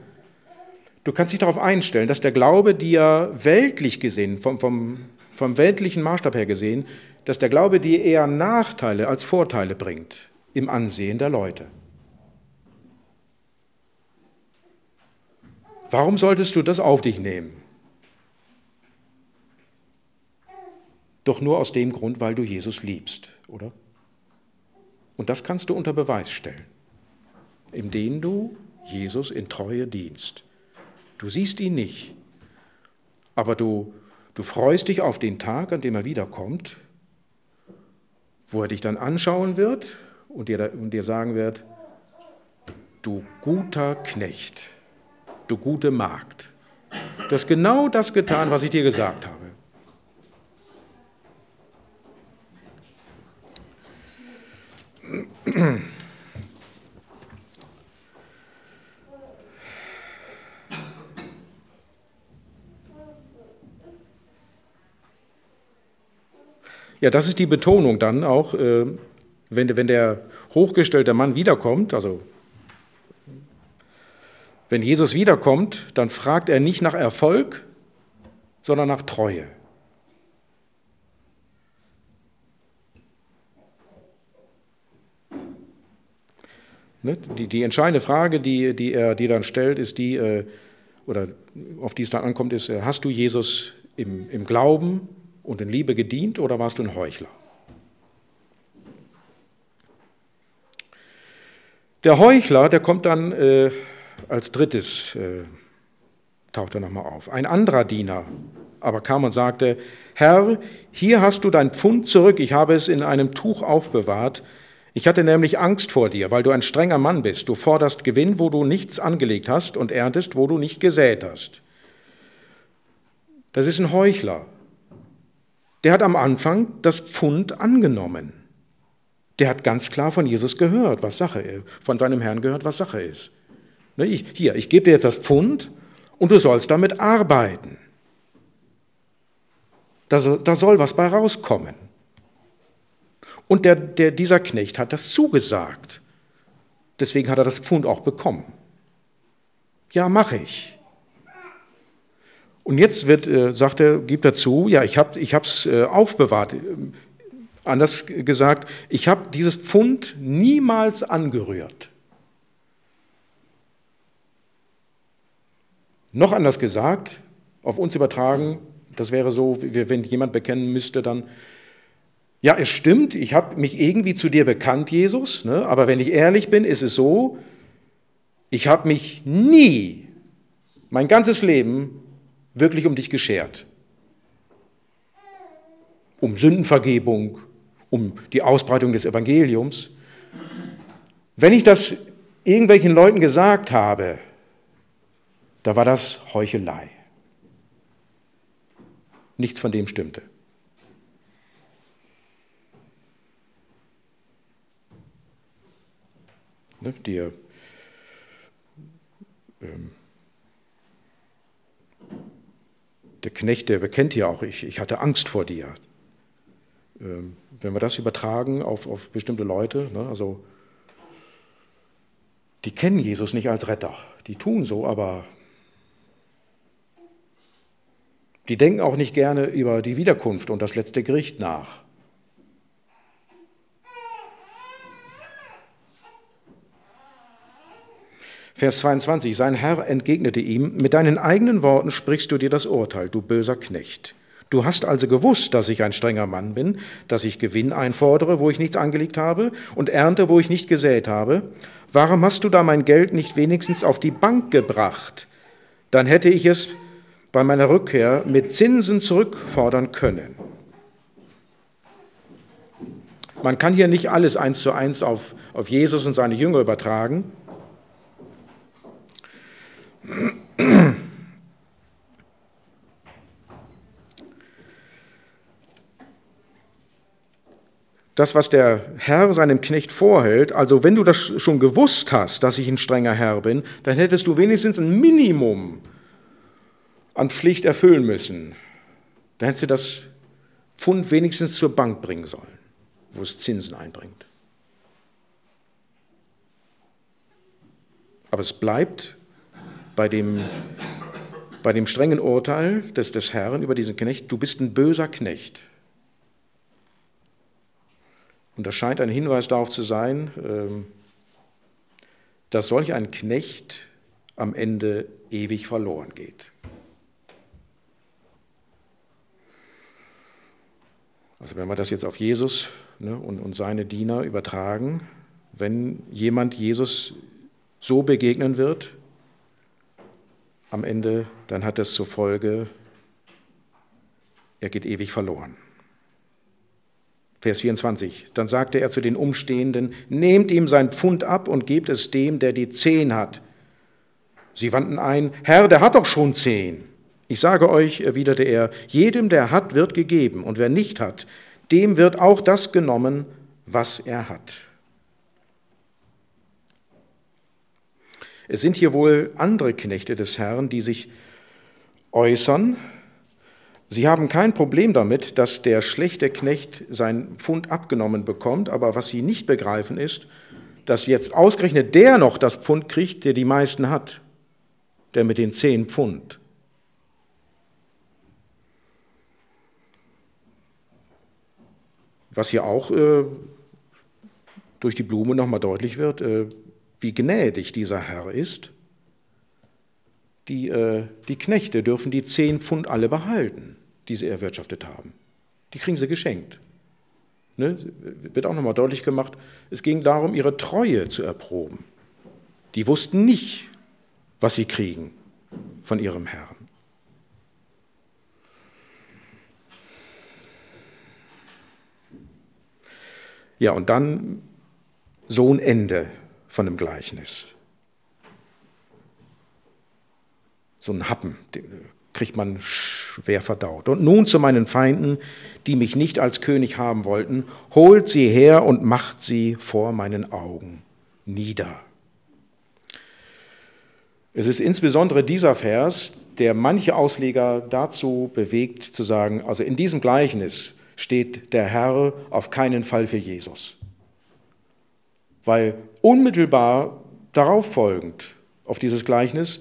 Du kannst dich darauf einstellen, dass der Glaube dir weltlich gesehen, vom, vom, vom weltlichen Maßstab her gesehen, dass der Glaube dir eher Nachteile als Vorteile bringt im Ansehen der Leute. Warum solltest du das auf dich nehmen? Doch nur aus dem Grund, weil du Jesus liebst, oder? Und das kannst du unter Beweis stellen, indem du Jesus in Treue dienst. Du siehst ihn nicht, aber du, du freust dich auf den Tag, an dem er wiederkommt, wo er dich dann anschauen wird und dir, und dir sagen wird, du guter Knecht, du gute Magd, du hast genau das getan, was ich dir gesagt habe. Ja, das ist die Betonung dann auch, äh, wenn, wenn der hochgestellte Mann wiederkommt, also wenn Jesus wiederkommt, dann fragt er nicht nach Erfolg, sondern nach Treue. Ne? Die, die entscheidende Frage, die, die er die dann stellt, ist die, äh, oder auf die es dann ankommt, ist, äh, hast du Jesus im, im Glauben und in Liebe gedient oder warst du ein Heuchler? Der Heuchler, der kommt dann äh, als drittes, äh, taucht er nochmal auf. Ein anderer Diener aber kam und sagte, Herr, hier hast du dein Pfund zurück, ich habe es in einem Tuch aufbewahrt. Ich hatte nämlich Angst vor dir, weil du ein strenger Mann bist. Du forderst Gewinn, wo du nichts angelegt hast und erntest, wo du nicht gesät hast. Das ist ein Heuchler. Der hat am Anfang das Pfund angenommen. Der hat ganz klar von Jesus gehört, was Sache ist, von seinem Herrn gehört, was Sache ist. Ne, ich, hier, ich gebe dir jetzt das Pfund und du sollst damit arbeiten. Da soll, da soll was bei rauskommen. Und der, der, dieser Knecht hat das zugesagt. Deswegen hat er das Pfund auch bekommen. Ja, mache ich. Und jetzt wird, äh, sagt er, gibt er zu, ja, ich habe es äh, aufbewahrt. Anders gesagt, ich habe dieses Pfund niemals angerührt. Noch anders gesagt, auf uns übertragen, das wäre so, wenn jemand bekennen müsste, dann, ja, es stimmt, ich habe mich irgendwie zu dir bekannt, Jesus, ne? aber wenn ich ehrlich bin, ist es so, ich habe mich nie, mein ganzes Leben, wirklich um dich geschert. Um Sündenvergebung, um die Ausbreitung des Evangeliums. Wenn ich das irgendwelchen Leuten gesagt habe, da war das Heuchelei. Nichts von dem stimmte. Ne, der, ähm, der Knecht, der bekennt ja auch, ich, ich hatte Angst vor dir. Ähm, wenn wir das übertragen auf, auf bestimmte Leute, ne, also die kennen Jesus nicht als Retter, die tun so, aber die denken auch nicht gerne über die Wiederkunft und das letzte Gericht nach. Vers 22, sein Herr entgegnete ihm, mit deinen eigenen Worten sprichst du dir das Urteil, du böser Knecht. Du hast also gewusst, dass ich ein strenger Mann bin, dass ich Gewinn einfordere, wo ich nichts angelegt habe, und ernte, wo ich nicht gesät habe. Warum hast du da mein Geld nicht wenigstens auf die Bank gebracht? Dann hätte ich es bei meiner Rückkehr mit Zinsen zurückfordern können. Man kann hier nicht alles eins zu eins auf, auf Jesus und seine Jünger übertragen. das, was der Herr seinem Knecht vorhält, also wenn du das schon gewusst hast, dass ich ein strenger Herr bin, dann hättest du wenigstens ein Minimum an Pflicht erfüllen müssen. Dann hättest du das Pfund wenigstens zur Bank bringen sollen, wo es Zinsen einbringt. Aber es bleibt bei dem, bei dem strengen Urteil des, des Herrn über diesen Knecht, du bist ein böser Knecht. Und das scheint ein Hinweis darauf zu sein, ähm, dass solch ein Knecht am Ende ewig verloren geht. Also wenn wir das jetzt auf Jesus ne, und, und seine Diener übertragen, wenn jemand Jesus so begegnen wird, am Ende, dann hat das zur Folge, er geht ewig verloren. Vers 24. Dann sagte er zu den Umstehenden, nehmt ihm sein Pfund ab und gebt es dem, der die zehn hat. Sie wandten ein, Herr, der hat doch schon zehn. Ich sage euch, erwiderte er, jedem, der hat, wird gegeben, und wer nicht hat, dem wird auch das genommen, was er hat. Es sind hier wohl andere Knechte des Herrn, die sich äußern, Sie haben kein Problem damit, dass der schlechte Knecht sein Pfund abgenommen bekommt, aber was Sie nicht begreifen ist, dass jetzt ausgerechnet der noch das Pfund kriegt, der die meisten hat, der mit den zehn Pfund. Was hier auch äh, durch die Blume nochmal deutlich wird, äh, wie gnädig dieser Herr ist. Die, äh, die Knechte dürfen die zehn Pfund alle behalten die sie erwirtschaftet haben. Die kriegen sie geschenkt. Ne? Wird auch nochmal deutlich gemacht, es ging darum, ihre Treue zu erproben. Die wussten nicht, was sie kriegen von ihrem Herrn. Ja, und dann so ein Ende von dem Gleichnis. So ein Happen, kriegt man schwer verdaut. Und nun zu meinen Feinden, die mich nicht als König haben wollten, holt sie her und macht sie vor meinen Augen nieder. Es ist insbesondere dieser Vers, der manche Ausleger dazu bewegt zu sagen, also in diesem Gleichnis steht der Herr auf keinen Fall für Jesus. Weil unmittelbar darauf folgend auf dieses Gleichnis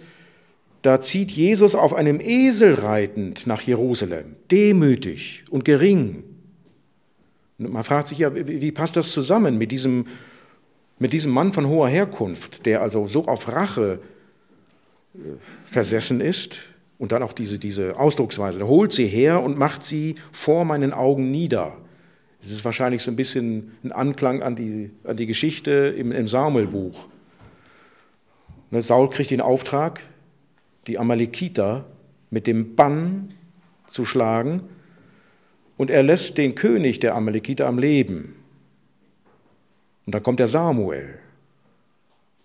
da zieht Jesus auf einem Esel reitend nach Jerusalem, demütig und gering. Und man fragt sich ja, wie passt das zusammen mit diesem, mit diesem Mann von hoher Herkunft, der also so auf Rache äh, versessen ist und dann auch diese, diese Ausdrucksweise, er holt sie her und macht sie vor meinen Augen nieder. Das ist wahrscheinlich so ein bisschen ein Anklang an die, an die Geschichte im, im Samuelbuch. Ne, Saul kriegt den Auftrag, die Amalekiter mit dem Bann zu schlagen und er lässt den König der Amalekiter am Leben. Und dann kommt der Samuel,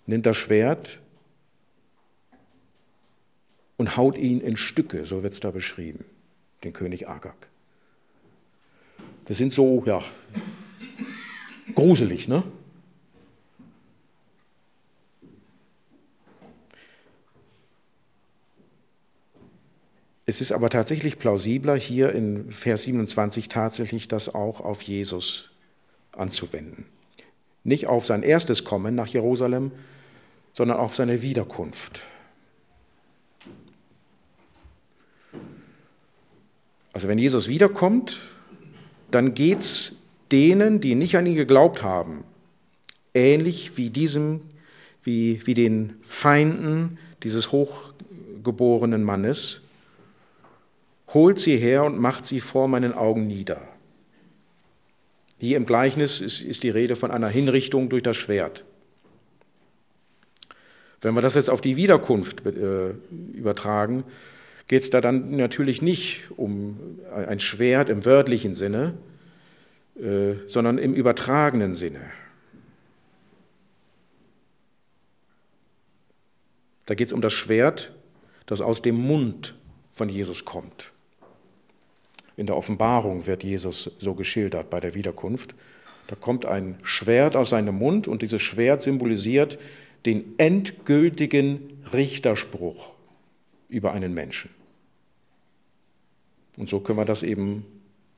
nimmt das Schwert und haut ihn in Stücke, so wird es da beschrieben, den König Agag. Das sind so, ja, gruselig, ne? Es ist aber tatsächlich plausibler, hier in Vers 27 tatsächlich das auch auf Jesus anzuwenden. Nicht auf sein erstes Kommen nach Jerusalem, sondern auf seine Wiederkunft. Also wenn Jesus wiederkommt, dann geht es denen, die nicht an ihn geglaubt haben, ähnlich wie diesem, wie, wie den Feinden dieses hochgeborenen Mannes, holt sie her und macht sie vor meinen Augen nieder. Hier im Gleichnis ist, ist die Rede von einer Hinrichtung durch das Schwert. Wenn wir das jetzt auf die Wiederkunft äh, übertragen, geht es da dann natürlich nicht um ein Schwert im wörtlichen Sinne, äh, sondern im übertragenen Sinne. Da geht es um das Schwert, das aus dem Mund von Jesus kommt. In der Offenbarung wird Jesus so geschildert bei der Wiederkunft. Da kommt ein Schwert aus seinem Mund und dieses Schwert symbolisiert den endgültigen Richterspruch über einen Menschen. Und so können wir das eben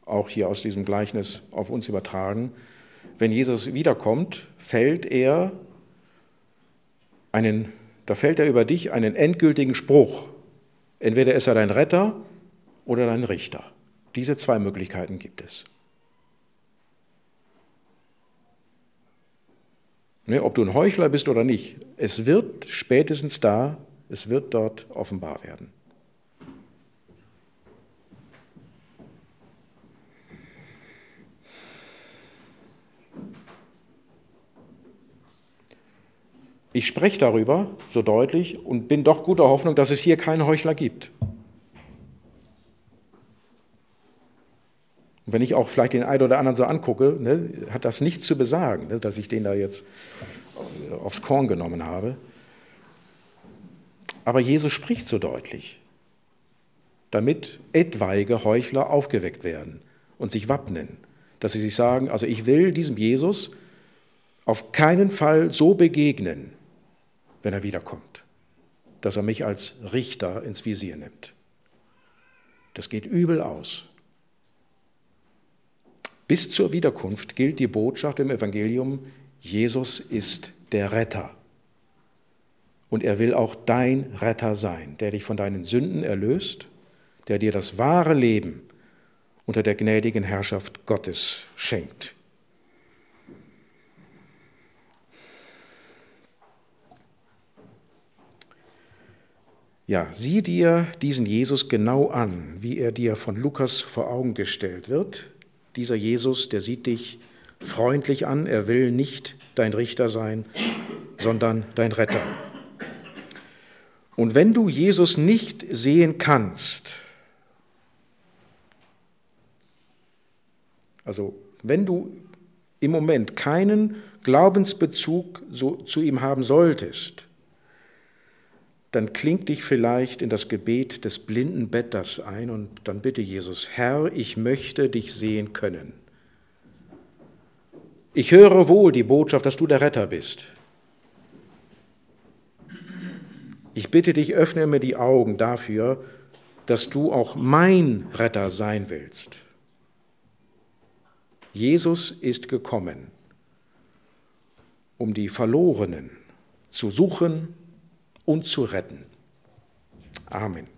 auch hier aus diesem Gleichnis auf uns übertragen. Wenn Jesus wiederkommt, fällt er einen, da fällt er über dich einen endgültigen Spruch. Entweder ist er dein Retter oder dein Richter. Diese zwei Möglichkeiten gibt es. Ne, ob du ein Heuchler bist oder nicht, es wird spätestens da, es wird dort offenbar werden. Ich spreche darüber so deutlich und bin doch guter Hoffnung, dass es hier keinen Heuchler gibt. Und wenn ich auch vielleicht den einen oder anderen so angucke, ne, hat das nichts zu besagen, ne, dass ich den da jetzt aufs Korn genommen habe. Aber Jesus spricht so deutlich, damit etwaige Heuchler aufgeweckt werden und sich wappnen, dass sie sich sagen, also ich will diesem Jesus auf keinen Fall so begegnen, wenn er wiederkommt, dass er mich als Richter ins Visier nimmt. Das geht übel aus. Bis zur Wiederkunft gilt die Botschaft im Evangelium, Jesus ist der Retter. Und er will auch dein Retter sein, der dich von deinen Sünden erlöst, der dir das wahre Leben unter der gnädigen Herrschaft Gottes schenkt. Ja, sieh dir diesen Jesus genau an, wie er dir von Lukas vor Augen gestellt wird. Dieser Jesus, der sieht dich freundlich an, er will nicht dein Richter sein, sondern dein Retter. Und wenn du Jesus nicht sehen kannst, also wenn du im Moment keinen Glaubensbezug zu ihm haben solltest, dann kling dich vielleicht in das Gebet des blinden Betters ein und dann bitte Jesus, Herr, ich möchte dich sehen können. Ich höre wohl die Botschaft, dass du der Retter bist. Ich bitte dich, öffne mir die Augen dafür, dass du auch mein Retter sein willst. Jesus ist gekommen, um die Verlorenen zu suchen und zu retten. Amen.